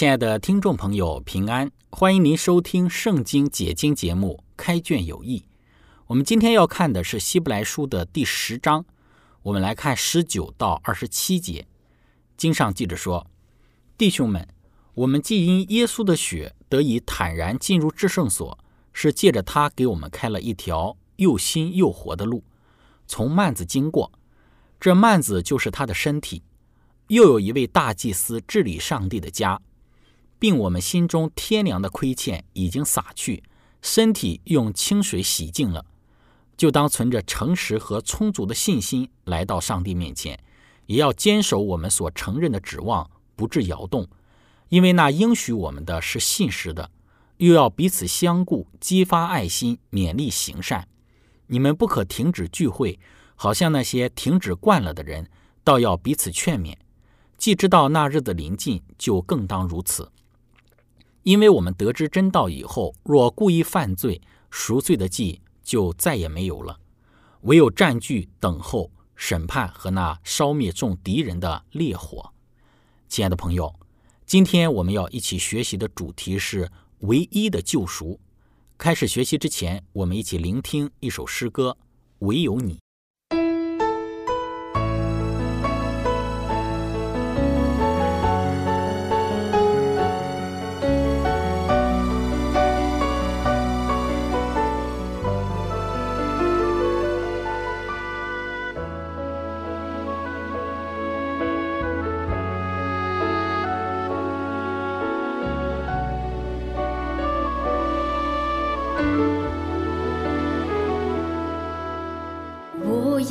亲爱的听众朋友，平安！欢迎您收听《圣经解经》节目《开卷有益》。我们今天要看的是《希伯来书》的第十章，我们来看十九到二十七节。经上记着说：“弟兄们，我们既因耶稣的血得以坦然进入至圣所，是借着他给我们开了一条又新又活的路，从幔子经过。这幔子就是他的身体。又有一位大祭司治理上帝的家。”并我们心中天良的亏欠已经洒去，身体用清水洗净了，就当存着诚实和充足的信心来到上帝面前，也要坚守我们所承认的指望，不致摇动，因为那应许我们的是信实的。又要彼此相顾，激发爱心，勉励行善。你们不可停止聚会，好像那些停止惯了的人，倒要彼此劝勉。既知道那日子临近，就更当如此。因为我们得知真道以后，若故意犯罪，赎罪的祭就再也没有了，唯有占据、等候审判和那烧灭众敌人的烈火。亲爱的朋友，今天我们要一起学习的主题是唯一的救赎。开始学习之前，我们一起聆听一首诗歌《唯有你》。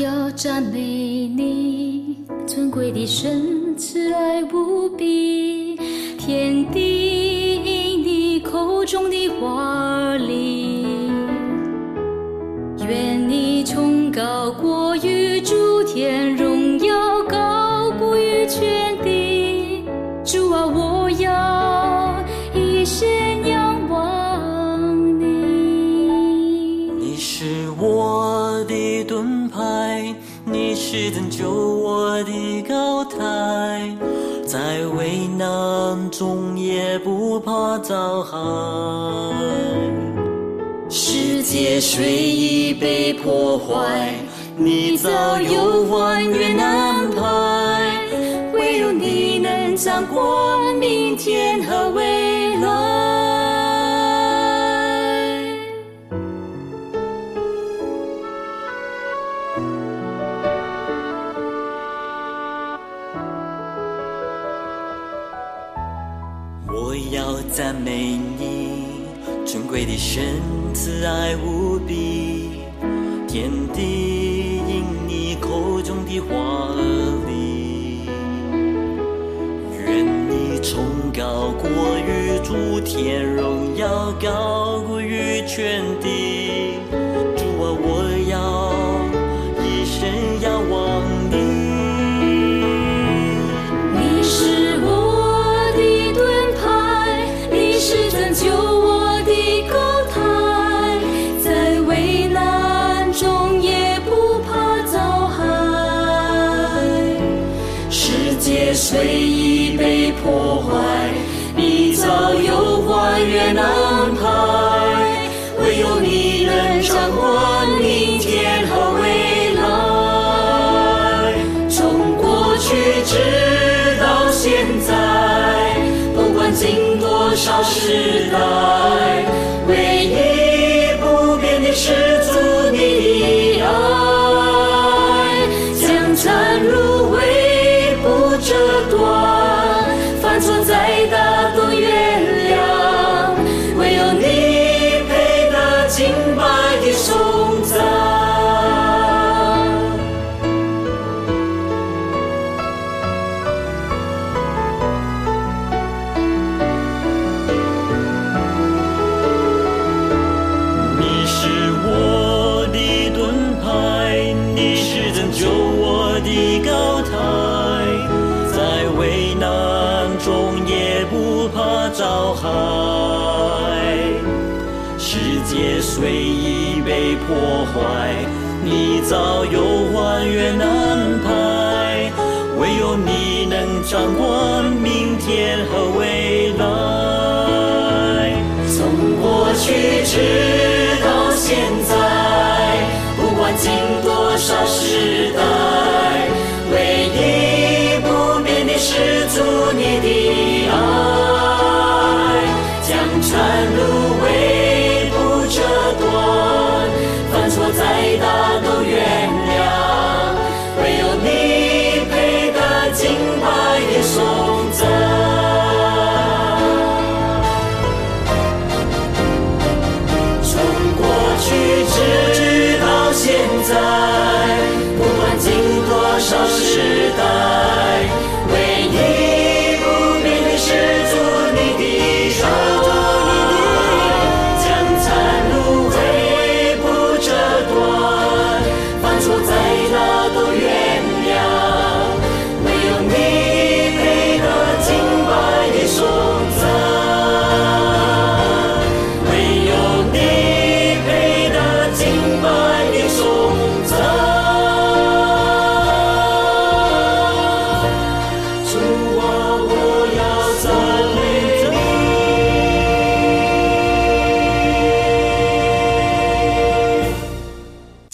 要赞美你，尊贵的神，慈爱无比，海。世界虽已被破坏，你早有万元安排，唯有你能掌管明天和未来。神，慈爱无比，天地因你口中的话而立，愿你崇高过于诸天，荣耀高过于全地，破坏，你早有还原安排，唯有你能掌管明天和未来。从过去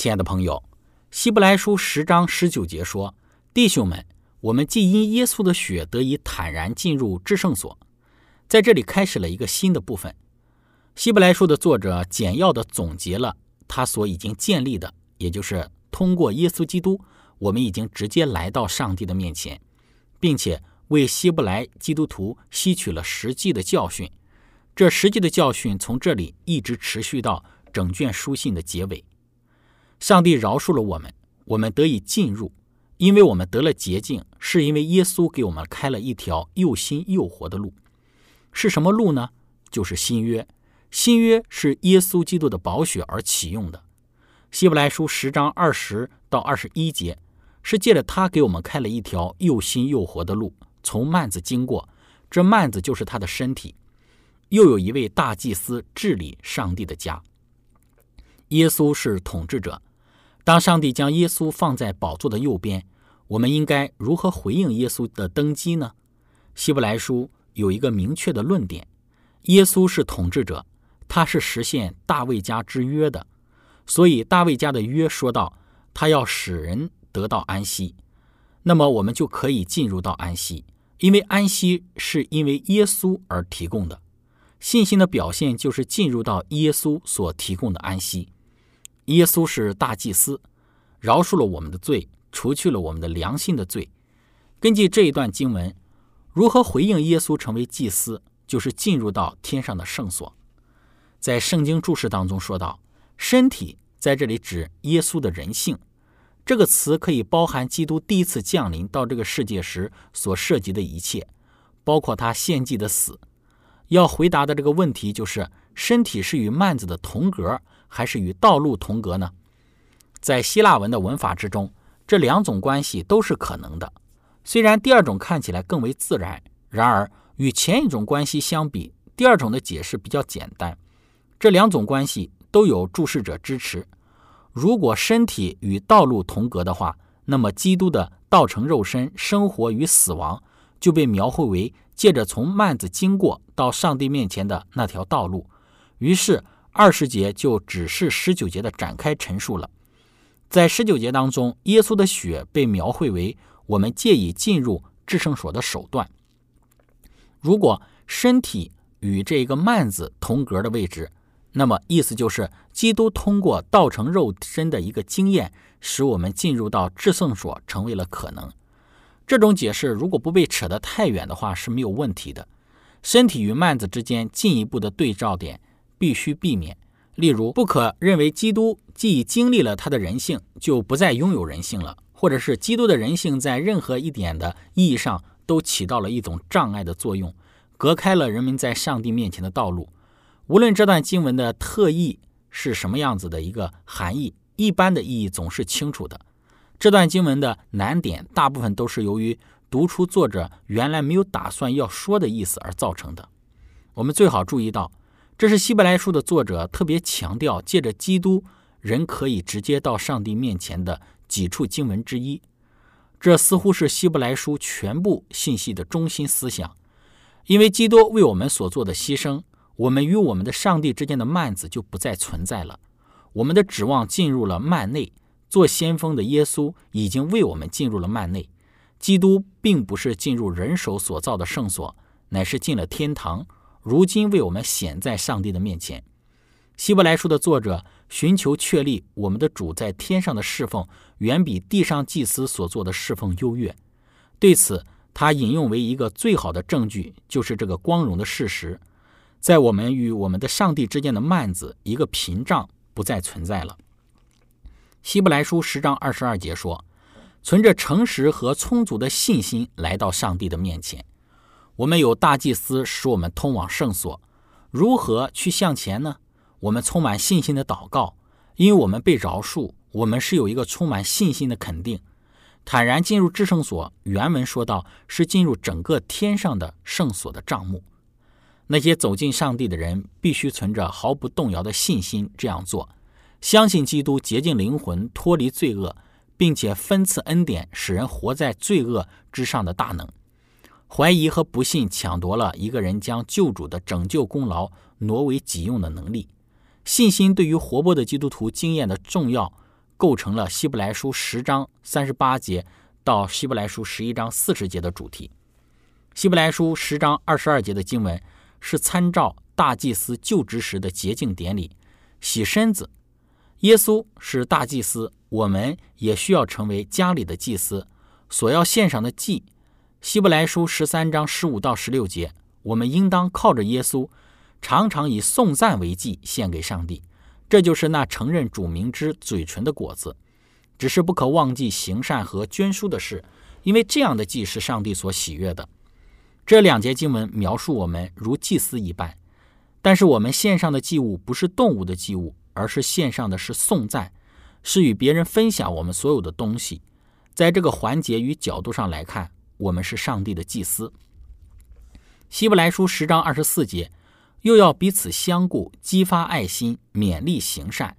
亲爱的朋友，希伯来书十章十九节说：“弟兄们，我们既因耶稣的血得以坦然进入至圣所。”在这里开始了一个新的部分。希伯来书的作者简要的总结了他所已经建立的，也就是通过耶稣基督，我们已经直接来到上帝的面前，并且为希伯来基督徒吸取了实际的教训。这实际的教训从这里一直持续到整卷书信的结尾。上帝饶恕了我们，我们得以进入，因为我们得了洁净，是因为耶稣给我们开了一条又新又活的路。是什么路呢？就是新约。新约是耶稣基督的宝血而启用的。希伯来书十章二十到二十一节是借着他给我们开了一条又新又活的路，从幔子经过，这幔子就是他的身体。又有一位大祭司治理上帝的家。耶稣是统治者。当上帝将耶稣放在宝座的右边，我们应该如何回应耶稣的登基呢？希伯来书有一个明确的论点：耶稣是统治者，他是实现大卫家之约的。所以大卫家的约说到，他要使人得到安息。那么我们就可以进入到安息，因为安息是因为耶稣而提供的。信心的表现就是进入到耶稣所提供的安息。耶稣是大祭司，饶恕了我们的罪，除去了我们的良心的罪。根据这一段经文，如何回应耶稣成为祭司，就是进入到天上的圣所。在圣经注释当中说到，身体在这里指耶稣的人性。这个词可以包含基督第一次降临到这个世界时所涉及的一切，包括他献祭的死。要回答的这个问题就是：身体是与幔子的同格，还是与道路同格呢？在希腊文的文法之中，这两种关系都是可能的。虽然第二种看起来更为自然，然而与前一种关系相比，第二种的解释比较简单。这两种关系都有注释者支持。如果身体与道路同格的话，那么基督的道成肉身、生活与死亡就被描绘为借着从幔子经过到上帝面前的那条道路。于是二十节就只是十九节的展开陈述了。在十九节当中，耶稣的血被描绘为我们借以进入至圣所的手段。如果身体与这个幔子同格的位置，那么意思就是基督通过道成肉身的一个经验，使我们进入到至圣所成为了可能。这种解释如果不被扯得太远的话是没有问题的。身体与幔子之间进一步的对照点必须避免，例如不可认为基督既经历了他的人性，就不再拥有人性了，或者是基督的人性在任何一点的意义上都起到了一种障碍的作用，隔开了人们在上帝面前的道路。无论这段经文的特意是什么样子的一个含义，一般的意义总是清楚的。这段经文的难点大部分都是由于。读出作者原来没有打算要说的意思而造成的。我们最好注意到，这是希伯来书的作者特别强调，借着基督，人可以直接到上帝面前的几处经文之一。这似乎是希伯来书全部信息的中心思想。因为基督为我们所做的牺牲，我们与我们的上帝之间的幔子就不再存在了。我们的指望进入了幔内，做先锋的耶稣已经为我们进入了幔内。基督并不是进入人手所造的圣所，乃是进了天堂。如今为我们显在上帝的面前。希伯来书的作者寻求确立我们的主在天上的侍奉远比地上祭司所做的侍奉优越。对此，他引用为一个最好的证据，就是这个光荣的事实：在我们与我们的上帝之间的幔子，一个屏障不再存在了。希伯来书十章二十二节说。存着诚实和充足的信心来到上帝的面前，我们有大祭司使我们通往圣所。如何去向前呢？我们充满信心的祷告，因为我们被饶恕，我们是有一个充满信心的肯定，坦然进入至圣所。原文说到是进入整个天上的圣所的帐幕。那些走进上帝的人必须存着毫不动摇的信心这样做，相信基督洁净灵魂，脱离罪恶。并且分赐恩典，使人活在罪恶之上的大能。怀疑和不信抢夺了一个人将救主的拯救功劳挪为己用的能力。信心对于活泼的基督徒经验的重要，构成了希伯来书十章三十八节到希伯来书十一章四十节的主题。希伯来书十章二十二节的经文是参照大祭司就职时的洁净典礼，洗身子。耶稣是大祭司，我们也需要成为家里的祭司。所要献上的祭，希伯来书十三章十五到十六节，我们应当靠着耶稣，常常以颂赞为祭献给上帝。这就是那承认主名之嘴唇的果子。只是不可忘记行善和捐书的事，因为这样的祭是上帝所喜悦的。这两节经文描述我们如祭司一般，但是我们献上的祭物不是动物的祭物。而是献上的是颂赞，是与别人分享我们所有的东西。在这个环节与角度上来看，我们是上帝的祭司。希伯来书十章二十四节，又要彼此相顾，激发爱心，勉励行善。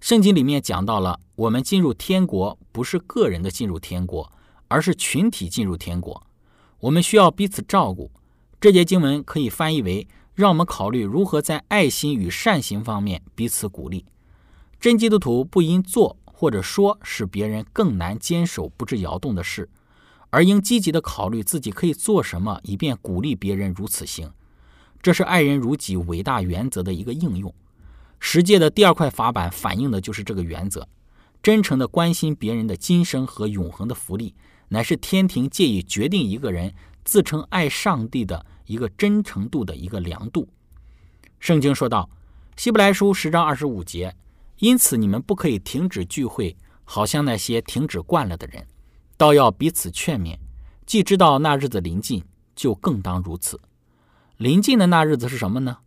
圣经里面讲到了，我们进入天国不是个人的进入天国，而是群体进入天国。我们需要彼此照顾。这节经文可以翻译为。让我们考虑如何在爱心与善行方面彼此鼓励。真基督徒不因做或者说使别人更难坚守不致摇动的事，而应积极的考虑自己可以做什么，以便鼓励别人如此行。这是爱人如己伟大原则的一个应用。十诫的第二块法板反映的就是这个原则。真诚的关心别人的今生和永恒的福利，乃是天庭借以决定一个人自称爱上帝的。一个真诚度的一个量度。圣经说道：“希伯来书十章二十五节，因此你们不可以停止聚会，好像那些停止惯了的人，倒要彼此劝勉。既知道那日子临近，就更当如此。临近的那日子是什么呢？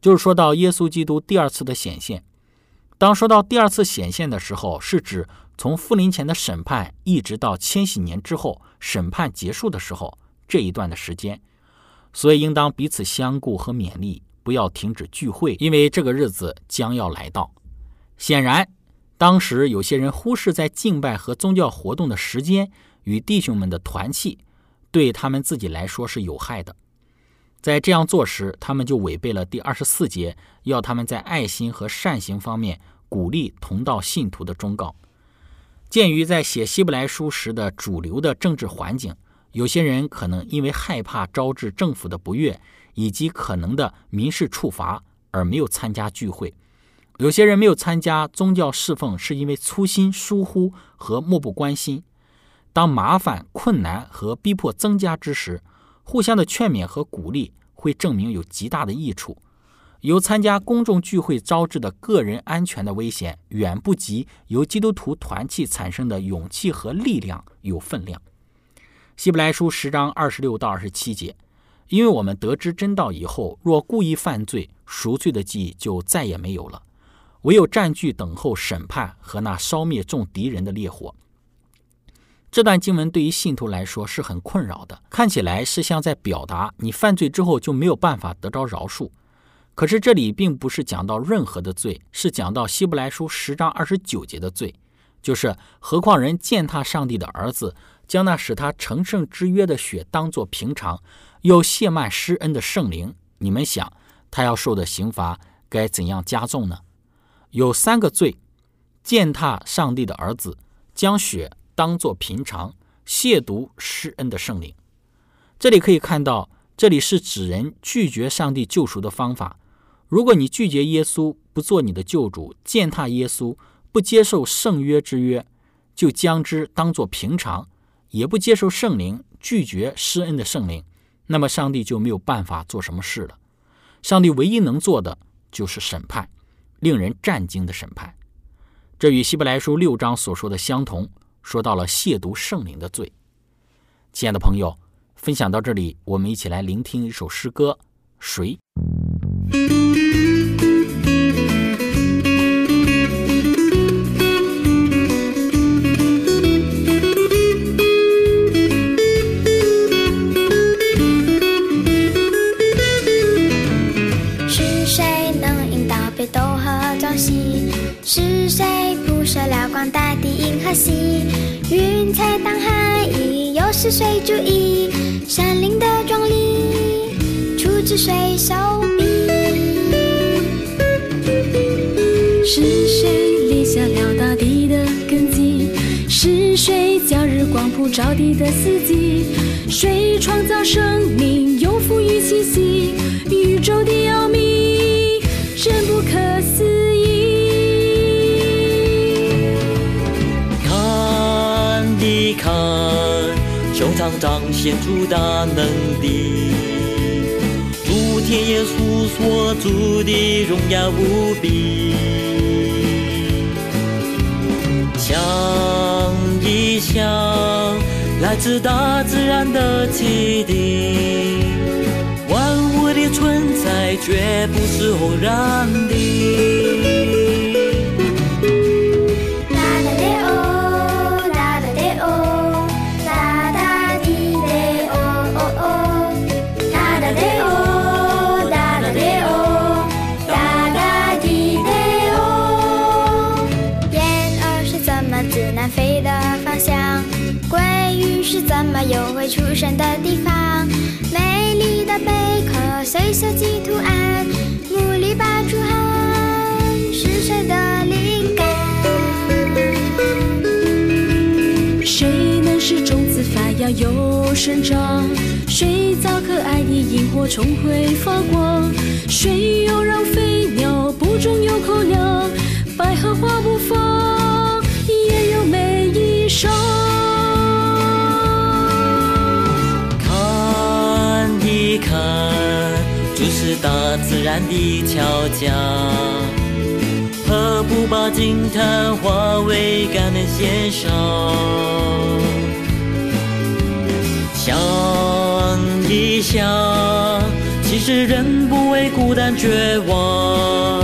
就是说到耶稣基督第二次的显现。当说到第二次显现的时候，是指从复临前的审判，一直到千禧年之后审判结束的时候这一段的时间。”所以，应当彼此相顾和勉励，不要停止聚会，因为这个日子将要来到。显然，当时有些人忽视在敬拜和宗教活动的时间与弟兄们的团契，对他们自己来说是有害的。在这样做时，他们就违背了第二十四节要他们在爱心和善行方面鼓励同道信徒的忠告。鉴于在写希伯来书时的主流的政治环境。有些人可能因为害怕招致政府的不悦以及可能的民事处罚而没有参加聚会。有些人没有参加宗教侍奉，是因为粗心疏忽和漠不关心。当麻烦、困难和逼迫增加之时，互相的劝勉和鼓励会证明有极大的益处。由参加公众聚会招致的个人安全的危险，远不及由基督徒团契产生的勇气和力量有分量。希伯来书十章二十六到二十七节，因为我们得知真道以后，若故意犯罪，赎罪的记忆就再也没有了。唯有占据等候审判和那烧灭众敌人的烈火。这段经文对于信徒来说是很困扰的，看起来是像在表达你犯罪之后就没有办法得着饶恕。可是这里并不是讲到任何的罪，是讲到希伯来书十章二十九节的罪，就是何况人践踏上帝的儿子，将那使他成圣之约的血当作平常，又亵慢施恩的圣灵，你们想他要受的刑罚该怎样加重呢？有三个罪：践踏上帝的儿子，将血当作平常，亵渎施恩的圣灵。这里可以看到，这里是指人拒绝上帝救赎的方法。如果你拒绝耶稣，不做你的救主，践踏耶稣，不接受圣约之约，就将之当作平常，也不接受圣灵，拒绝施恩的圣灵，那么上帝就没有办法做什么事了。上帝唯一能做的就是审判。令人震惊的审判，这与希伯来书六章所说的相同，说到了亵渎圣灵的罪。亲爱的朋友，分享到这里，我们一起来聆听一首诗歌，谁？北斗和壮西，是谁铺设了广大的银河系云彩当海，又是谁主意？山林的壮丽，出自谁手笔？是谁立下了大地的根基？是谁叫日光普照地的四季？谁创造生命，又赋予气息？宇宙的奥秘，彰显出大能的主天耶稣所住的荣耀无比，想一想来自大自然的启迪，万物的存在绝不是偶然的。又生长？谁造可爱的萤火虫会发光？谁又让飞鸟不中有口粮？百合花不放，也有美衣裳。大自然的巧匠，何不把惊叹化为感恩献上？想一想，其实人不为孤单绝望，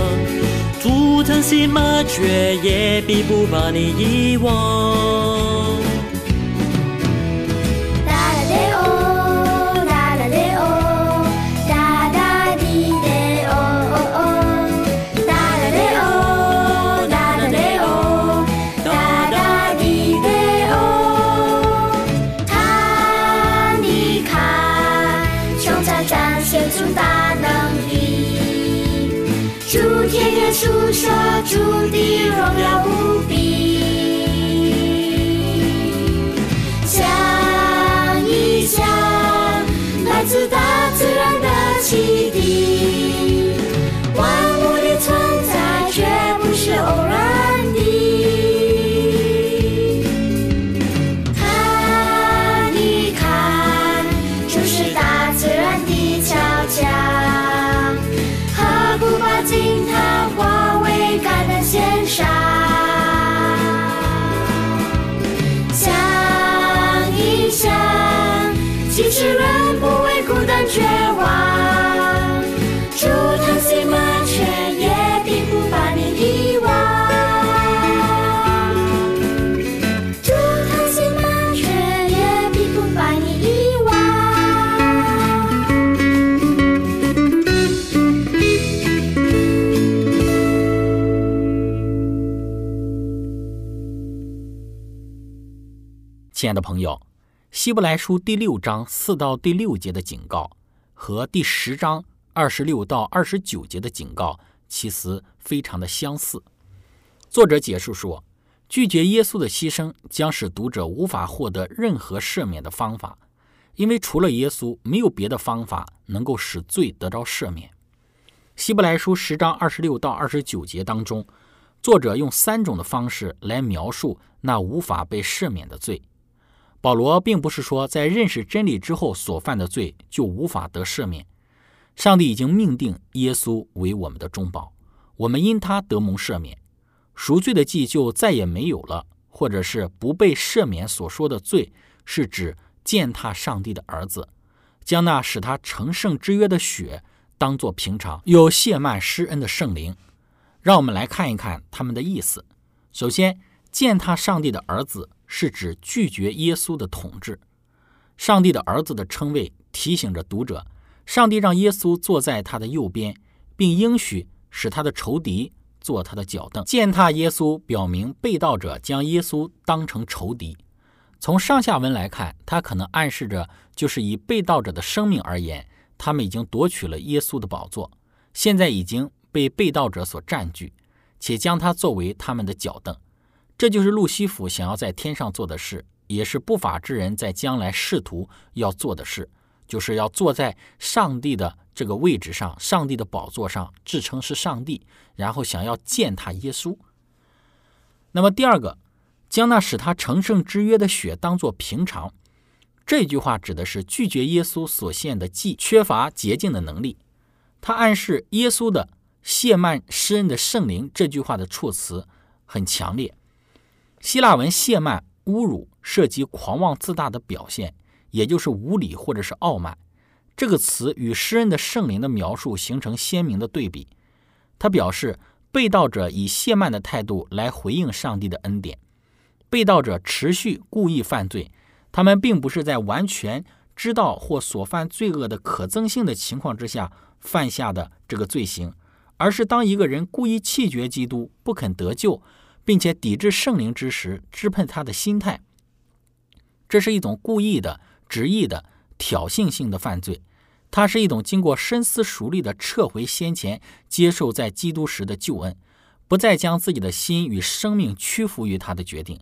竹藤心麻雀也比不把你遗忘。种大能力祝天天书说祝地荣耀无比想一想来自大自然的启迪万物亲爱的朋友，希伯来书第六章四到第六节的警告和第十章二十六到二十九节的警告其实非常的相似。作者解释说，拒绝耶稣的牺牲将使读者无法获得任何赦免的方法，因为除了耶稣，没有别的方法能够使罪得到赦免。希伯来书十章二十六到二十九节当中，作者用三种的方式来描述那无法被赦免的罪。保罗并不是说在认识真理之后所犯的罪就无法得赦免，上帝已经命定耶稣为我们的中保，我们因他得蒙赦免，赎罪的祭就再也没有了，或者是不被赦免所说的罪，是指践踏上帝的儿子，将那使他成圣之约的血当作平常，又亵慢施恩的圣灵。让我们来看一看他们的意思。首先，践踏上帝的儿子。是指拒绝耶稣的统治。上帝的儿子的称谓提醒着读者，上帝让耶稣坐在他的右边，并应许使他的仇敌做他的脚凳。践踏耶稣，表明被盗者将耶稣当成仇敌。从上下文来看，他可能暗示着，就是以被盗者的生命而言，他们已经夺取了耶稣的宝座，现在已经被被盗者所占据，且将他作为他们的脚凳。这就是路西弗想要在天上做的事，也是不法之人在将来试图要做的事，就是要坐在上帝的这个位置上，上帝的宝座上，自称是上帝，然后想要践踏耶稣。那么第二个，将那使他成圣之约的血当作平常，这句话指的是拒绝耶稣所献的祭，缺乏洁净的能力。他暗示耶稣的谢曼施恩的圣灵。这句话的措辞很强烈。希腊文“谢曼”侮辱涉及狂妄自大的表现，也就是无礼或者是傲慢。这个词与诗人的圣灵的描述形成鲜明的对比。他表示被盗者以谢曼的态度来回应上帝的恩典。被盗者持续故意犯罪，他们并不是在完全知道或所犯罪恶的可憎性的情况之下犯下的这个罪行，而是当一个人故意弃绝基督，不肯得救。并且抵制圣灵之时，支配他的心态，这是一种故意的、执意的、挑衅性的犯罪。它是一种经过深思熟虑的撤回先前接受在基督时的救恩，不再将自己的心与生命屈服于他的决定。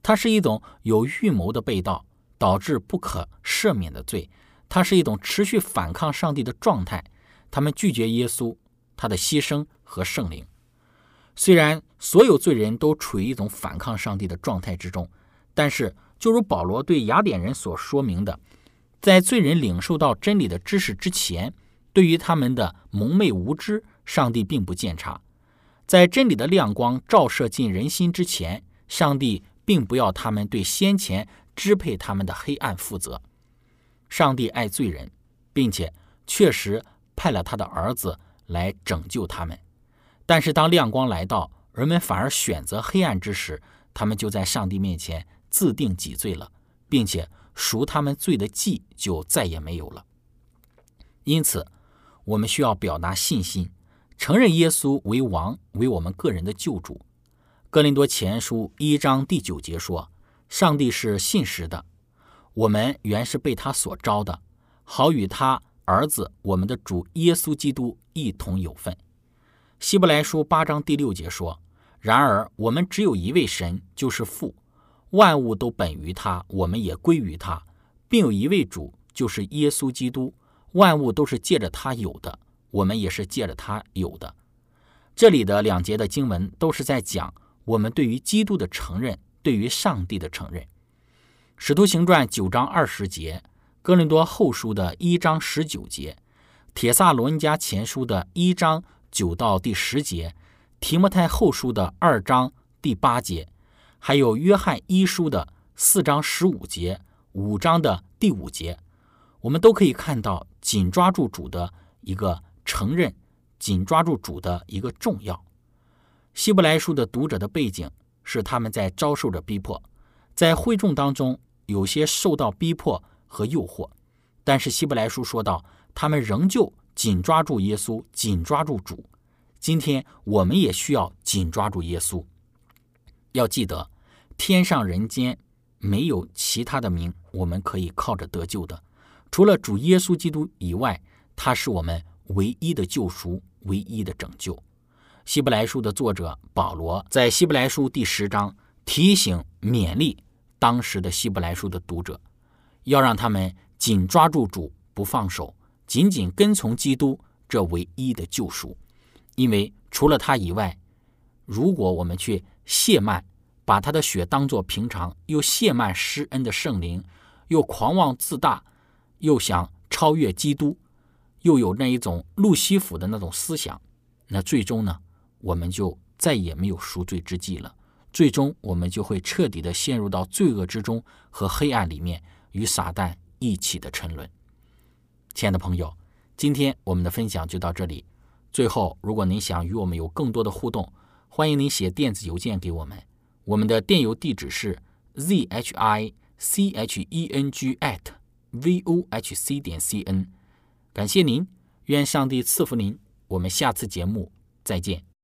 它是一种有预谋的被盗，导致不可赦免的罪。它是一种持续反抗上帝的状态。他们拒绝耶稣、他的牺牲和圣灵。虽然所有罪人都处于一种反抗上帝的状态之中，但是，就如保罗对雅典人所说明的，在罪人领受到真理的知识之前，对于他们的蒙昧无知，上帝并不见察；在真理的亮光照射进人心之前，上帝并不要他们对先前支配他们的黑暗负责。上帝爱罪人，并且确实派了他的儿子来拯救他们。但是当亮光来到，人们反而选择黑暗之时，他们就在上帝面前自定己罪了，并且赎他们罪的祭就再也没有了。因此，我们需要表达信心，承认耶稣为王，为我们个人的救主。哥林多前书一章第九节说：“上帝是信实的，我们原是被他所招的，好与他儿子我们的主耶稣基督一同有份。”希伯来书八章第六节说：“然而我们只有一位神，就是父，万物都本于他，我们也归于他，并有一位主，就是耶稣基督，万物都是借着他有的，我们也是借着他有的。这里的两节的经文都是在讲我们对于基督的承认，对于上帝的承认。使徒行传九章二十节，哥林多后书的一章十九节，铁萨罗尼迦前书的一章九到第十节，提摩太后书的二章第八节，还有约翰一书的四章十五节、五章的第五节，我们都可以看到紧抓住主的一个承认，紧抓住主的一个重要。希伯来书的读者的背景是他们在遭受着逼迫，在会众当中。有些受到逼迫和诱惑，但是希伯来书说到，他们仍旧紧抓住耶稣，紧抓住主。今天我们也需要紧抓住耶稣。要记得，天上人间没有其他的名，我们可以靠着得救的，除了主耶稣基督以外，他是我们唯一的救赎，唯一的拯救。希伯来书的作者保罗在希伯来书第十章提醒勉励。当时的希伯来书的读者，要让他们紧抓住主不放手，紧紧跟从基督这唯一的救赎，因为除了他以外，如果我们去亵慢，把他的血当作平常，又亵慢施恩的圣灵，又狂妄自大，又想超越基督，又有那一种路西弗的那种思想，那最终呢，我们就再也没有赎罪之计了。最终，我们就会彻底的陷入到罪恶之中和黑暗里面，与撒旦一起的沉沦。亲爱的朋友，今天我们的分享就到这里。最后，如果您想与我们有更多的互动，欢迎您写电子邮件给我们。我们的电邮地址是 z h i c h e n g at v o h c 点 c n。感谢您，愿上帝赐福您。我们下次节目再见。